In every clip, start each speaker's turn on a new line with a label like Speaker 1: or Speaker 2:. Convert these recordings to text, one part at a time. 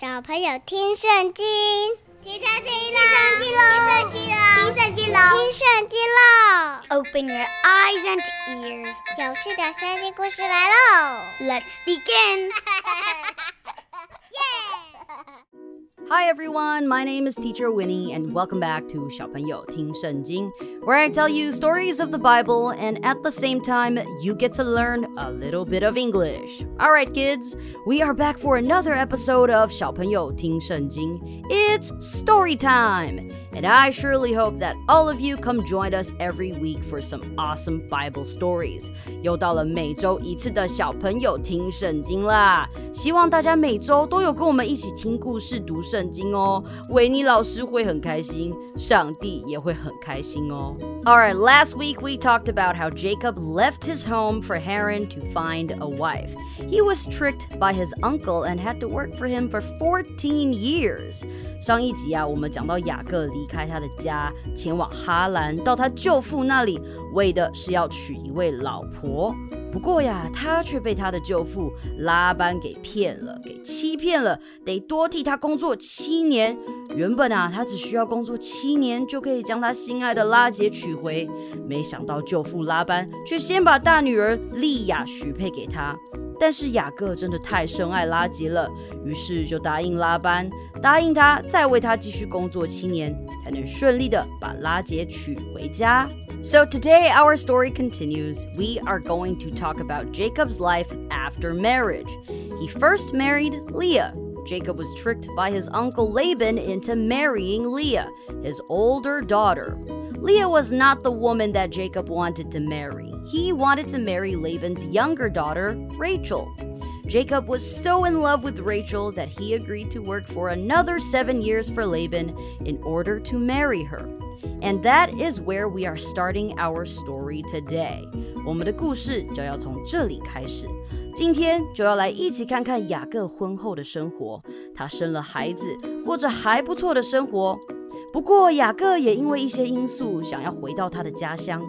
Speaker 1: 小朋友听圣经，听圣经喽，听圣经喽，听圣经喽，听圣经喽。Open your eyes and ears，有趣的圣经故事来喽！Let's
Speaker 2: begin。Hi everyone, my name is Teacher Winnie, and welcome back to 小朋友听圣经, where I tell you stories of the Bible, and at the same time, you get to learn a little bit of English. All right, kids, we are back for another episode of 小朋友听圣经. It's story time. And I surely hope that all of you come join us every week for some awesome Bible stories. 又到了每周一次的小朋友听圣经啦！希望大家每周都有跟我们一起听故事、读圣经哦。维尼老师会很开心，上帝也会很开心哦。 Alright, last week we talked about how Jacob left his home for Haran to find a wife. He was tricked by his uncle and had to work for him for 14 years. 上一集啊，我们讲到雅各离开他的家，前往哈兰，到他舅父那里，为的是要娶一位老婆。 不过呀，他却被他的舅父拉班给骗了，给欺骗了，得多替他工作七年。原本啊，他只需要工作七年就可以将他心爱的拉杰娶回，没想到舅父拉班却先把大女儿莉亚许配给他。但是雅各真的太深爱拉结了，于是就答应拉班，答应他再为他继续工作七年，才能顺利的把拉结娶回家。So today our story continues. We are going to talk about Jacob's life after marriage. He first married Leah. Jacob was tricked by his uncle Laban into marrying Leah, his older daughter. Leah was not the woman that Jacob wanted to marry. He wanted to marry Laban's younger daughter, Rachel. Jacob was so in love with Rachel that he agreed to work for another seven years for Laban in order to marry her. And that is where we are starting our story today. 我们的故事就要从这里开始。今天就要来一起看看雅各婚后的生活。他生了孩子，过着还不错的生活。 不过雅各也因为一些因素想要回到他的家乡。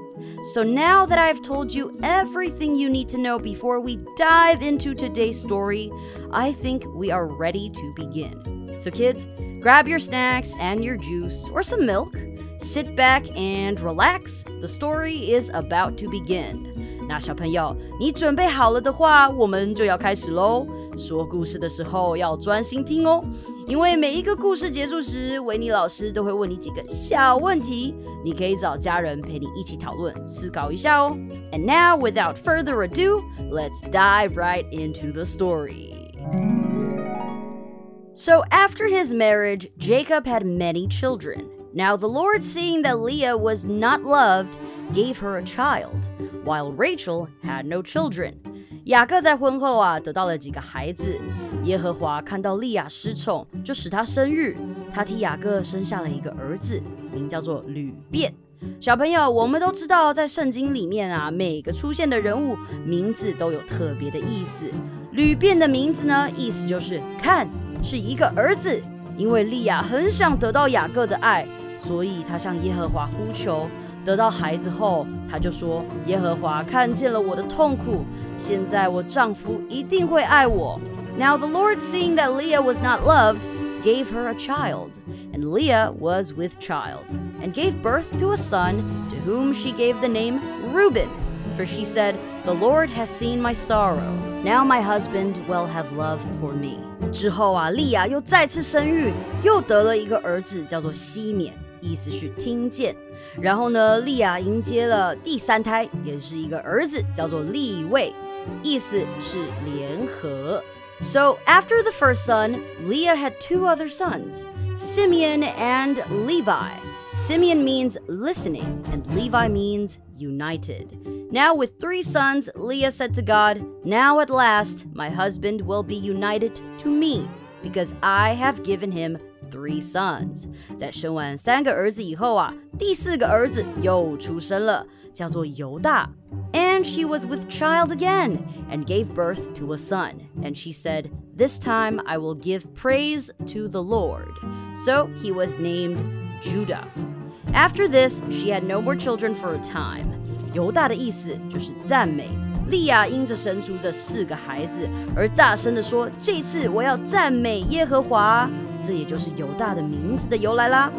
Speaker 2: So now that I've told you everything you need to know before we dive into today's story, I think we are ready to begin. So kids, grab your snacks and your juice or some milk. Sit back and relax. The story is about to begin. 那小朋友，你准备好了的话，我们就要开始喽。说故事的时候要专心听哦。 因为每一个故事结束时，维尼老师都会问你几个小问题，你可以找家人陪你一起讨论、思考一下哦。And now, without further ado, let's dive right into the story. So, after his marriage, Jacob had many children. Now, the Lord, seeing that Leah was not loved, gave her a child, while Rachel had no children. 雅各在婚后啊，得到了几个孩子。耶和华看到利亚失宠，就使他生育。他替雅各生下了一个儿子，名叫做吕便。小朋友，我们都知道，在圣经里面啊，每个出现的人物名字都有特别的意思。吕便的名字呢，意思就是看是一个儿子。因为利亚很想得到雅各的爱，所以他向耶和华呼求。得到孩子后，他就说：“耶和华看见了我的痛苦，现在我丈夫一定会爱我。” Now the Lord, seeing that Leah was not loved, gave her a child, and Leah was with child, and gave birth to a son, to whom she gave the name Reuben, for she said, The Lord has seen my sorrow. Now my husband will have love for me. 之后啊，利亚又再次生育，又得了一个儿子，叫做西缅，意思是听见。 然后呢，利亚迎接了第三胎，也是一个儿子，叫做利未，意思是联合。So after the first son, Leah had two other sons, Simeon and Levi. Simeon means listening, and Levi means united. Now, with three sons, Leah said to God, Now at last my husband will be united to me, because I have given him three sons。在生完三个儿子以后啊，第四个儿子又出生了，叫做犹大。And she was with child again and gave birth to a son. And she said, This time I will give praise to the Lord. So he was named Judah. After this, she had no more children for a time. 犹大的意思就是赞美。 利亚因着生出这四个孩子而大声的说：“这次我要赞美耶和华。” 这也就是犹大的名字的由来啦。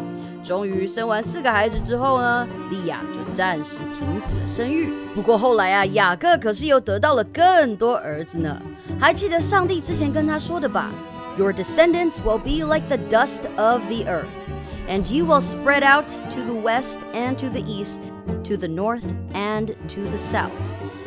Speaker 2: 终于生完四个孩子之后呢，利亚就暂时停止了生育。不过后来啊，雅各可是又得到了更多儿子呢。还记得上帝之前跟他说的吧？Your descendants will be like the dust of the earth, and you will spread out to the west and to the east, to the north and to the south。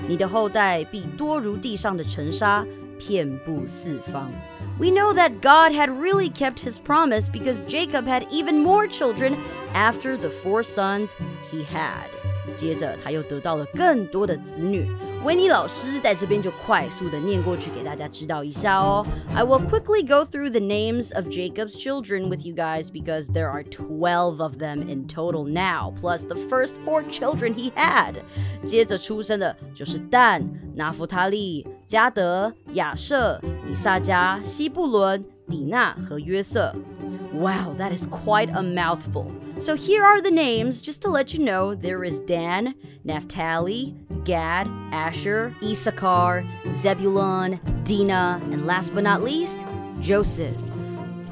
Speaker 2: 你的后代必多如地上的尘沙， 遍布四方。we know that God had really kept his promise because Jacob had even more children after the four sons he had. 接着他又得到了更多的子女。维尼老师在这边就快速的念过去给大家知道一下哦。I will quickly go through the names of Jacob's children with you guys because there are 12 of them in total now, plus the first four children he had. 接着出生的就是但、拿弗他利、 加德、亚瑟、以撒加、西布伦、底纳和约瑟。Wow, that is quite a mouthful. So here are the names, just to let you know there is Dan, Naphtali, Gad, Asher, Issachar, Zebulun, Dinah, and last but not least, Joseph.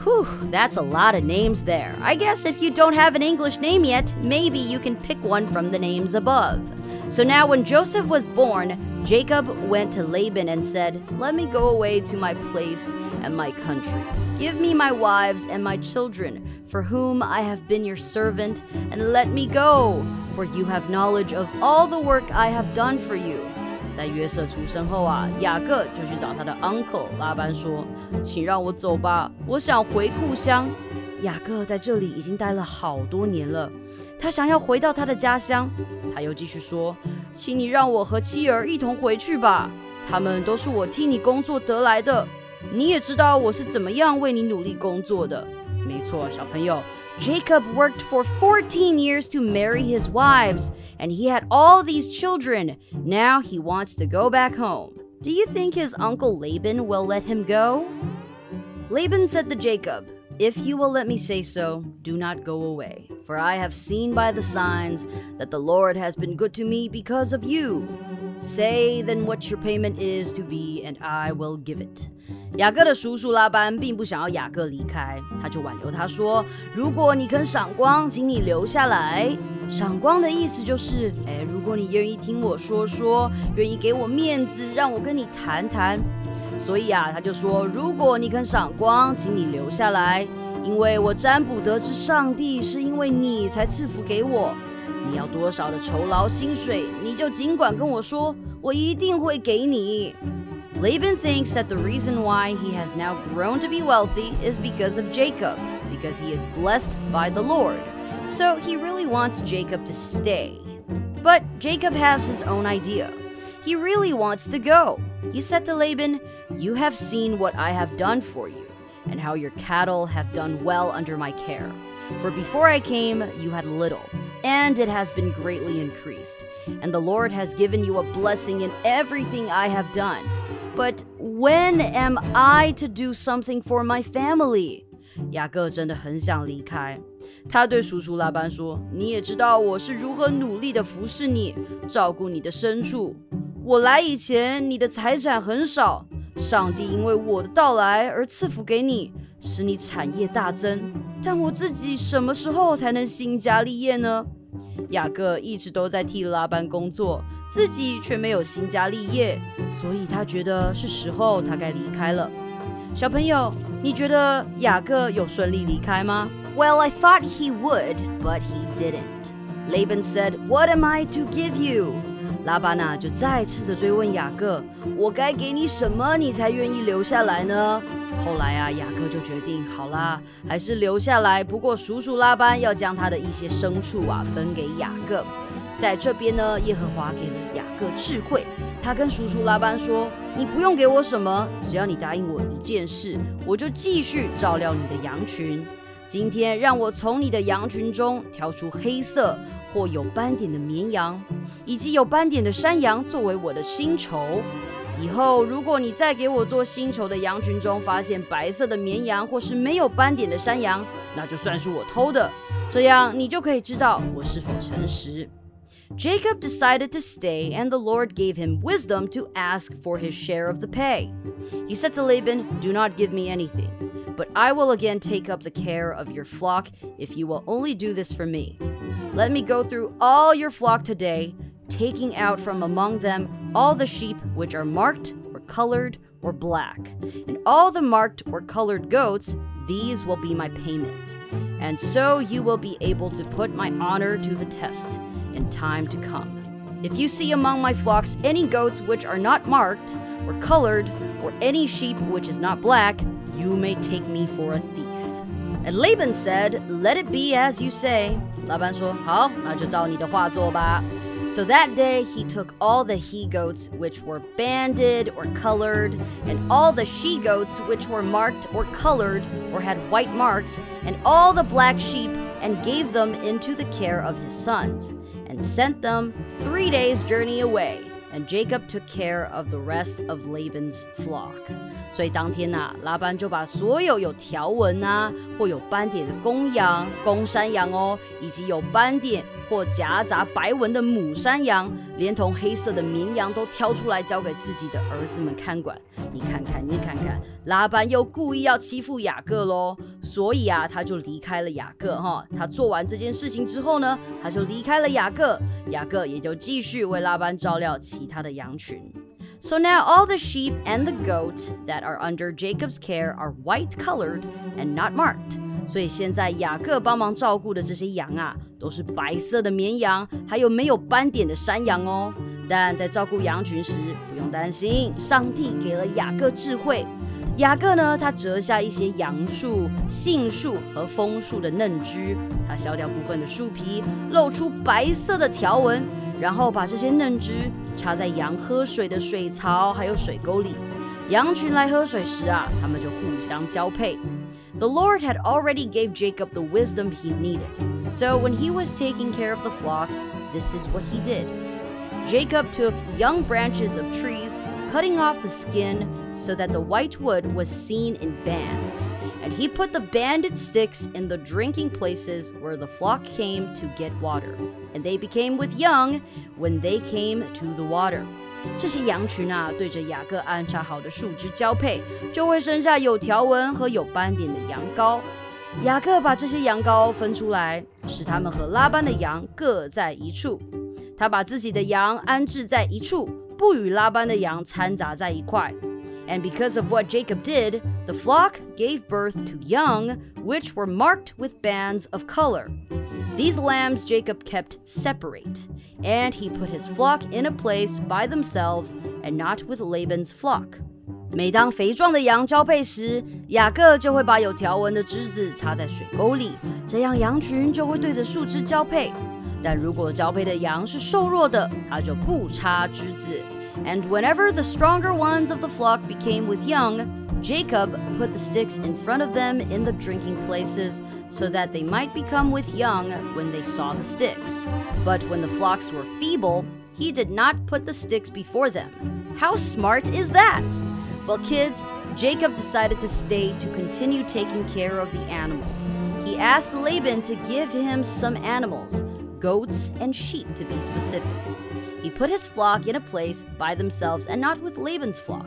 Speaker 2: Whew, that's a lot of names there. I guess if you don't have an English name yet, maybe you can pick one from the names above. So now, when Joseph was born, Jacob went to Laban and said, Let me go away to my place and my country. Give me my wives and my children, for whom I have been your servant, and let me go, for you have knowledge of all the work I have done for you. 在约瑟出生后啊，雅各就去找他的 uncle 拉班说：“请让我走吧，我想回故乡。”雅各在这里已经待了好多年了， 他想要回到他的家乡。他又继续说：“请你让我和妻儿一同回去吧，他们都是我替你工作得来的。你也知道我是怎么样为你努力工作的。没错，小朋友，Jacob worked for fourteen years to marry his wives, and he had all these children. Now he wants to go back home. Do you think his uncle Laban will let him go? Laban said to Jacob, If you will let me say so, do not go away, For I have seen by the signs that the Lord has been good to me because of you. Say then what your payment is to be, and I will give it. 雅各的叔叔拉班并不想要雅各离开，他就挽留他说：“如果你肯赏光，请你留下来。赏光的意思就是，哎，如果你愿意听我说说，愿意给我面子，让我跟你谈谈。”所以啊，他就说：“如果你肯赏光，请你留下来，因为我占卜得知上帝是因为你才赐福给我。你要多少的酬劳薪水，你就尽管跟我说，我一定会给你。” Laban thinks that the reason why he has now grown to be wealthy is because of Jacob, because he is blessed by the Lord. So he really wants Jacob to stay. But Jacob has his own idea. He really wants to go. He said to Laban, you have seen what I have done for you, and how your cattle have done well under my care. For before I came, you had little, and it has been greatly increased. And the Lord has given you a blessing in everything I have done. But when am I to do something for my family? 雅各真的很想离开。他对叔叔拉班说：“你也知道我是如何努力的服侍你，照顾你的牲畜。我来以前，你的财产很少， 上帝因为我的到来而赐福给你，使你产业大增。但我自己什么时候才能兴家立业呢？雅各一直都在替拉班工作，自己却没有兴家立业，所以他觉得是时候他该离开了。小朋友，你觉得雅各有顺利离开吗？Well, I thought he would, but he didn't. Laban said, "What am I to give you?" 拉巴纳就再次的追问雅各：“我该给你什么，你才愿意留下来呢？”后来啊，雅各就决定，好啦，还是留下来。不过叔叔拉班要将他的一些牲畜啊分给雅各。在这边呢，耶和华给了雅各智慧，他跟叔叔拉班说：“你不用给我什么，只要你答应我一件事，我就继续照料你的羊群。今天让我从你的羊群中挑出黑色。”或有斑点的绵羊，以及有斑点的山羊作为我的薪酬。以后，如果你再给我做薪酬的羊群中发现白色的绵羊或是没有斑点的山羊，那就算是我偷的。这样你就可以知道我是否诚实。 Jacob decided to stay, and the Lord gave him wisdom to ask for his share of the pay. He said to Laban, Do not give me anything, but I will again take up the care of your flock if you will only do this for me. Let me go through all your flock today, taking out from among them all the sheep which are marked or colored or black, and all the marked or colored goats, these will be my payment. And so you will be able to put my honor to the test in time to come. If you see among my flocks any goats which are not marked or colored, or any sheep which is not black, you may take me for a thief. And Laban said, Let it be as you say. 老板说：“好，那就照你的话做吧。” So that day he took all the he goats which were banded or colored, and all the she goats which were marked or colored or had white marks, and all the black sheep, and gave them into the care of his sons, and sent them three days' journey away. And Jacob took care of the rest of Laban's flock. 所以当天呐、啊，拉班就把所有有条纹啊或有斑点的公羊、公山羊哦，以及有斑点或夹杂白纹的母山羊，连同黑色的绵羊都挑出来交给自己的儿子们看管。你看看，你看看，拉班又故意要欺负雅各喽，所以啊，他就离开了雅各哈。他做完这件事情之后呢，他就离开了雅各，雅各也就继续为拉班照料其他的羊群。So now all the sheep and the goats that are under Jacob's care are white colored and not marked. 所以现在雅各帮忙照顾的这些羊啊，都是白色的绵羊，还有没有斑点的山羊哦。但在照顾羊群时，不用担心，上帝给了雅各智慧。雅各呢，他折下一些杨树、杏树和枫树的嫩枝，他削掉部分的树皮，露出白色的条纹。然后把这些嫩枝插在羊喝水的水槽还有水沟里。羊群来喝水时啊，他们就互相交配。The Lord had already gave Jacob the wisdom he needed. So when he was taking care of the flocks, this is what he did. Jacob took young branches of trees, cutting off the skin so that the white wood was seen in bands. And he put the banded sticks in the drinking places where the flock came to get water. And they became with young when they came to the water. 这些羊群啊，对着雅各安插好的树枝交配，就会生下有条纹和有斑点的羊羔。雅各把这些羊羔分出来，使它们和拉班的羊各在一处。他把自己的羊安置在一处，不与拉班的羊掺杂在一块。 and because of what Jacob did, the flock gave birth to young, which were marked with bands of color. These lambs Jacob kept separate, and he put his flock in a place by themselves and not with Laban's flock. 每当肥壮的羊交配时，雅各就会把有条纹的枝子插在水沟里，这样羊群就会对着树枝交配。但如果交配的羊是瘦弱的，他就不插枝子。 And whenever the stronger ones of the flock became with young, Jacob put the sticks in front of them in the drinking places so that they might become with young when they saw the sticks. But when the flocks were feeble, he did not put the sticks before them. How smart is that? Well, kids, Jacob decided to stay to continue taking care of the animals. He asked Laban to give him some animals, goats and sheep to be specific. He put his flock in a place by themselves and not with Laban's flock.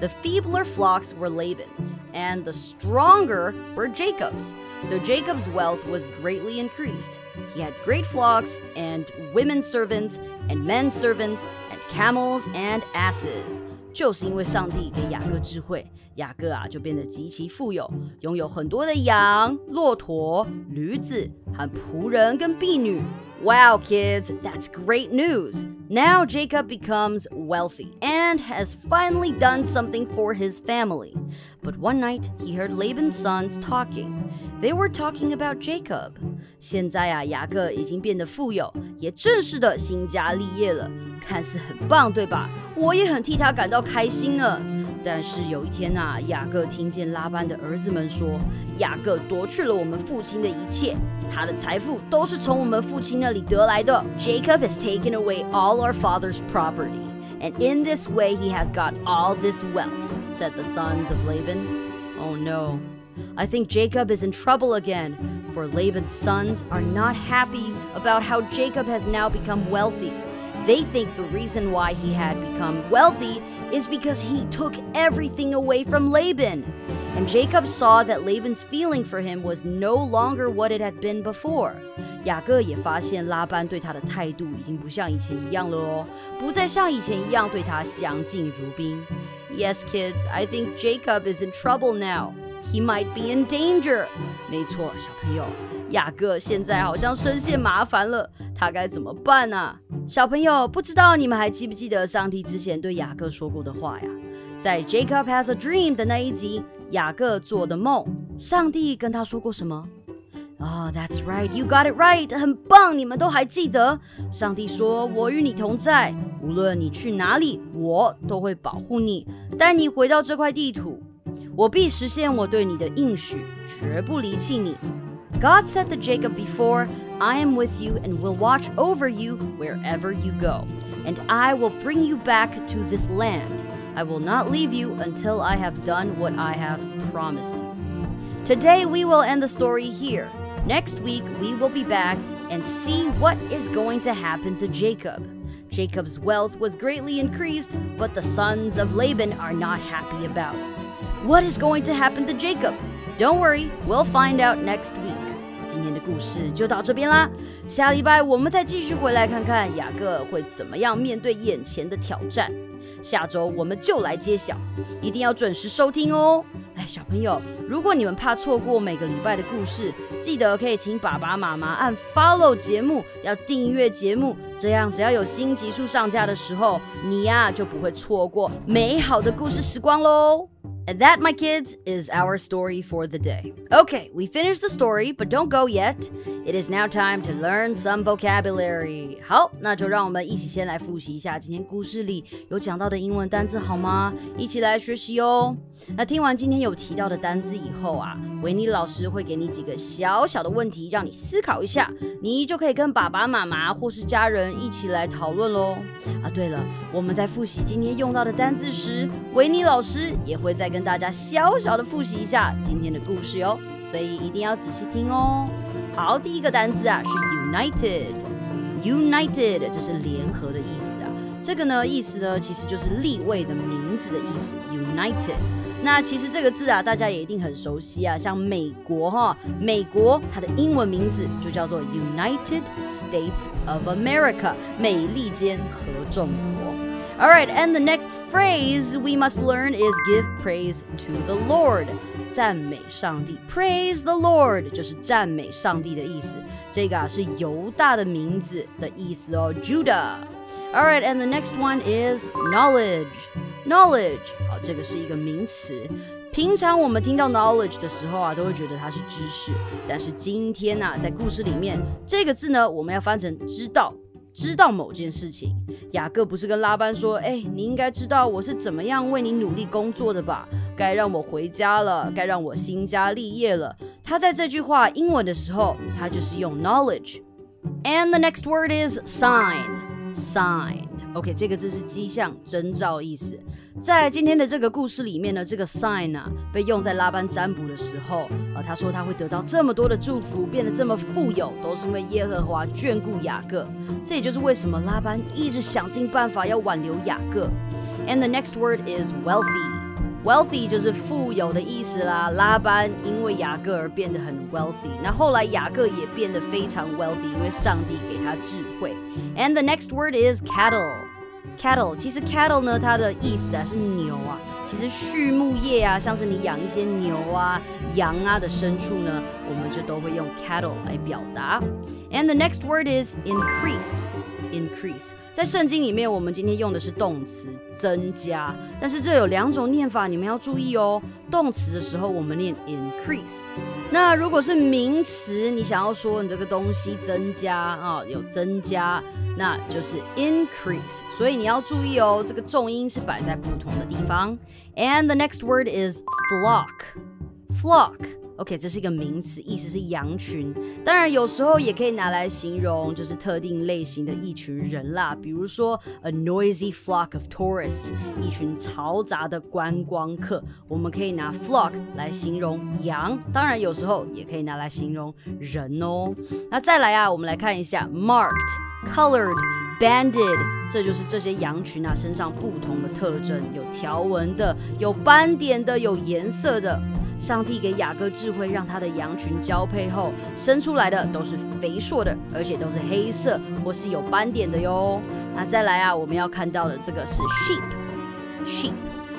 Speaker 2: The feebler flocks were Laban's, and the stronger were Jacob's. So Jacob's wealth was greatly increased. He had great flocks, and women servants, and men servants, and camels and asses. 就是因为上帝给雅各智慧，雅各啊就变得极其富有，拥有很多的羊、骆驼、驴子和仆人跟婢女。 Wow, kids, that's great news. Now Jacob becomes wealthy and has finally done something for his family. But one night he heard Laban's sons talking. They were talking about Jacob. 现在啊，雅各已经变得富有，也正式的兴家立业了，看似很棒，对吧？我也很替他感到开心呢。 但是有一天啊，雅各听见拉班的儿子们说，雅各夺去了我们父亲的一切，他的财富都是从我们父亲那里得来的。Jacob has taken away all our father's property, and in this way he has got all this wealth," said the sons of Laban. Oh no. I think Jacob is in trouble again, for Laban's sons are not happy about how Jacob has now become wealthy. They think the reason why he had become wealthy is because he took everything away from Laban. And Jacob saw that Laban's feeling for him was no longer what it had been before. 雅各也发现拉班对他的态度已经不像以前一样了哦，不再像以前一样对他相敬如宾。Yes, kids, I think Jacob is in trouble now. He might be in danger. 没错，小朋友， 雅各现在好像深陷麻烦了，他该怎么办呢？小朋友，不知道你们还记不记得上帝之前对雅各说过的话呀？在 Jacob has a dream 的那一集，雅各做的梦，上帝跟他说过什么？Oh, that's right. You got it right. 很棒，你们都还记得。上帝说：“我与你同在，无论你去哪里，我都会保护你，带你回到这块地土。我必实现我对你的应许，绝不离弃你。” God said to Jacob before, I am with you and will watch over you wherever you go, and I will bring you back to this land. I will not leave you until I have done what I have promised you. Today we will end the story here. Next week, we will be back and see what is going to happen to Jacob. Jacob's wealth was greatly increased, but the sons of Laban are not happy about it. What is going to happen to Jacob? Don't worry, we'll find out next week. 的故事就到这边啦，下礼拜我们再继续回来看看雅各会怎么样面对眼前的挑战。下周我们就来揭晓，一定要准时收听哦。哎，小朋友，如果你们怕错过每个礼拜的故事，记得可以请爸爸妈妈按 follow 节目，要订阅节目，这样只要有新集数上架的时候，你呀就不会错过美好的故事时光喽。That, my kids, is our story for the day. Okay, we finished the story, but don't go yet. It is now time to learn some vocabulary. 好，那就让我们一起先来复习一下今天故事里有讲到的英文单词，好吗？一起来学习哦。那听完今天有提到的单词以后啊，维尼老师会给你几个小小的问题，让你思考一下，你就可以跟爸爸妈妈或是家人一起来讨论喽。啊，对了，我们在复习今天用到的单字时，维尼老师也会再跟跟大家小小的复习一下今天的故事哟，所以一定要仔细听哦。好，第一个单字啊是 united，united 这是联合的意思啊。这个呢意思呢其实就是立位的名字的意思，united。那其实这个字啊，大家也一定很熟悉啊，像美国哈，美国它的英文名字就叫做 United States of America，美利坚合众国。All right, and the next phrase we must learn is give praise to the Lord，赞美上帝。Praise the Lord 就是赞美上帝的意思。这个啊是犹大的名字的意思哦，Judah。All right, and the next one is knowledge. Knowledge 好，这个是一个名词。平常我们听到 knowledge 的时候啊，都会觉得它是知识。但是今天呢，在故事里面，这个字呢，我们要翻成知道，知道某件事情。雅各不是跟拉班说：“哎，你应该知道我是怎么样为你努力工作的吧？该让我回家了，该让我新家立业了。”他在这句话英文的时候，他就是用 knowledge。And the next word is sign. Sign. OK，这个字是迹象、征兆意思。在今天的这个故事里面呢，这个 sign 啊被用在拉班占卜的时候，呃，他说他会得到这么多的祝福，变得这么富有，都是因为耶和华眷顾雅各。这也就是为什么拉班一直想尽办法要挽留雅各。And the next word is wealthy. Wealthy 就是富有的意思啦。拉班因为雅各而变得很 wealthy，那后来雅各也变得非常 wealthy，因为上帝给他智慧。And the next word is cattle. Cattle 其实 cattle 呢，它的意思啊是牛啊。其实畜牧业啊，像是你养一些牛啊、羊啊的牲畜呢，我们就都会用 cattle 来表达。And the next word is increase. Increase 在圣经里面，我们今天用的是动词增加，但是这有两种念法，你们要注意哦。动词的时候，我们念 increase。那如果是名词，你想要说你这个东西增加啊，有增加，那就是 increase。所以你要注意哦，这个重音是摆在不同的地方。And the next word is flock. Flock. OK，这是一个名词，意思是羊群。当然，有时候也可以拿来形容就是特定类型的一群人啦。比如说，a noisy flock of tourists，一群嘈杂的观光客。我们可以拿 flock 来形容羊。当然，有时候也可以拿来形容人哦。那再来啊，我们来看一下 marked、colored、banded，这就是这些羊群啊身上不同的特征，有条纹的，有斑点的，有颜色的。上帝给雅各智慧，让他的羊群交配后生出来的都是肥硕的，而且都是黑色或是有斑点的哟。那再来啊，我们要看到的这个是 sheep，sheep，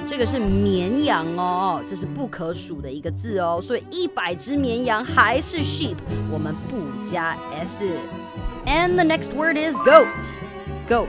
Speaker 2: 这个是绵羊哦，这是不可数的一个字哦，所以一百只绵羊还是 sheep，我们不加 s。And the next word is goat，goat。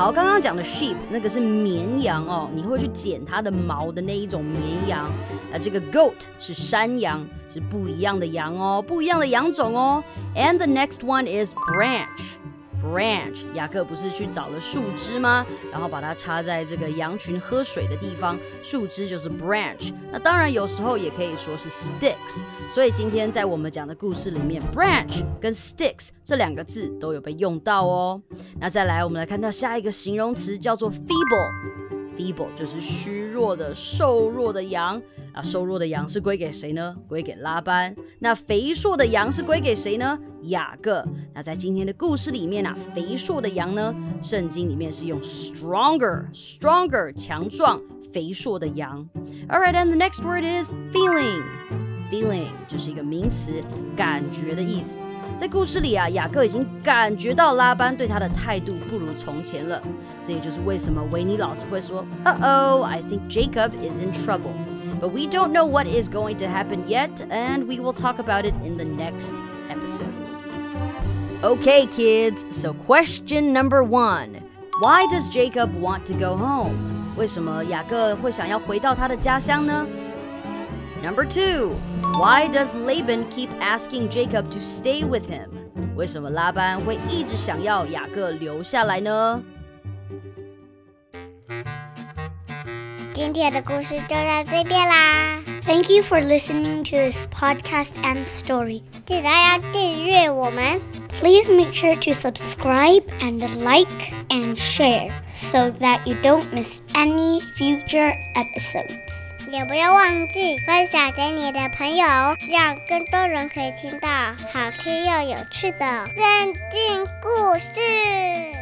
Speaker 2: 好，刚刚讲的 sheep 那个是绵羊哦，你会去剪它的毛的那一种绵羊。啊，这个 goat 是山羊，是不一样的羊哦，不一样的羊种哦。And the next one is branch。branch，雅各不是去找了树枝吗？然后把它插在这个羊群喝水的地方，树枝就是 branch。那当然有时候也可以说是 sticks。所以今天在我们讲的故事里面，branch 跟 sticks 这两个字都有被用到哦。那再来，我们来看到下一个形容词叫做 feeble。feeble 就是虚弱的、瘦弱的羊啊，瘦弱的羊是归给谁呢？归给拉班。那肥硕的羊是归给谁呢？雅各。那在今天的故事里面啊，肥硕的羊呢，圣经里面是用 stronger，stronger 强壮、肥硕的羊。All right, and the next word is feeling. Feeling 就是一个名词，感觉的意思。在故事里啊，雅各已经感觉到拉班对他的态度不如从前了。这也就是为什么维尼老师会说：“Uh oh, I think Jacob is in trouble.” But we don't know what is going to happen yet, and we will talk about it in the next episode. Okay, kids. So question number one: Why does Jacob want to go home? 为什么雅各会想要回到他的家乡呢？Number two, why does Laban keep asking Jacob to stay with him? 为什么拉班会一直想要雅各留下来呢？
Speaker 1: 今天的故事就到这边啦。Thank you for listening to this podcast and story. 记得要订阅我们。Please make sure to subscribe and like and share so that you don't miss any future episodes. 也不要忘记分享给你的朋友，让更多人可以听到好听又有趣的圣经故事。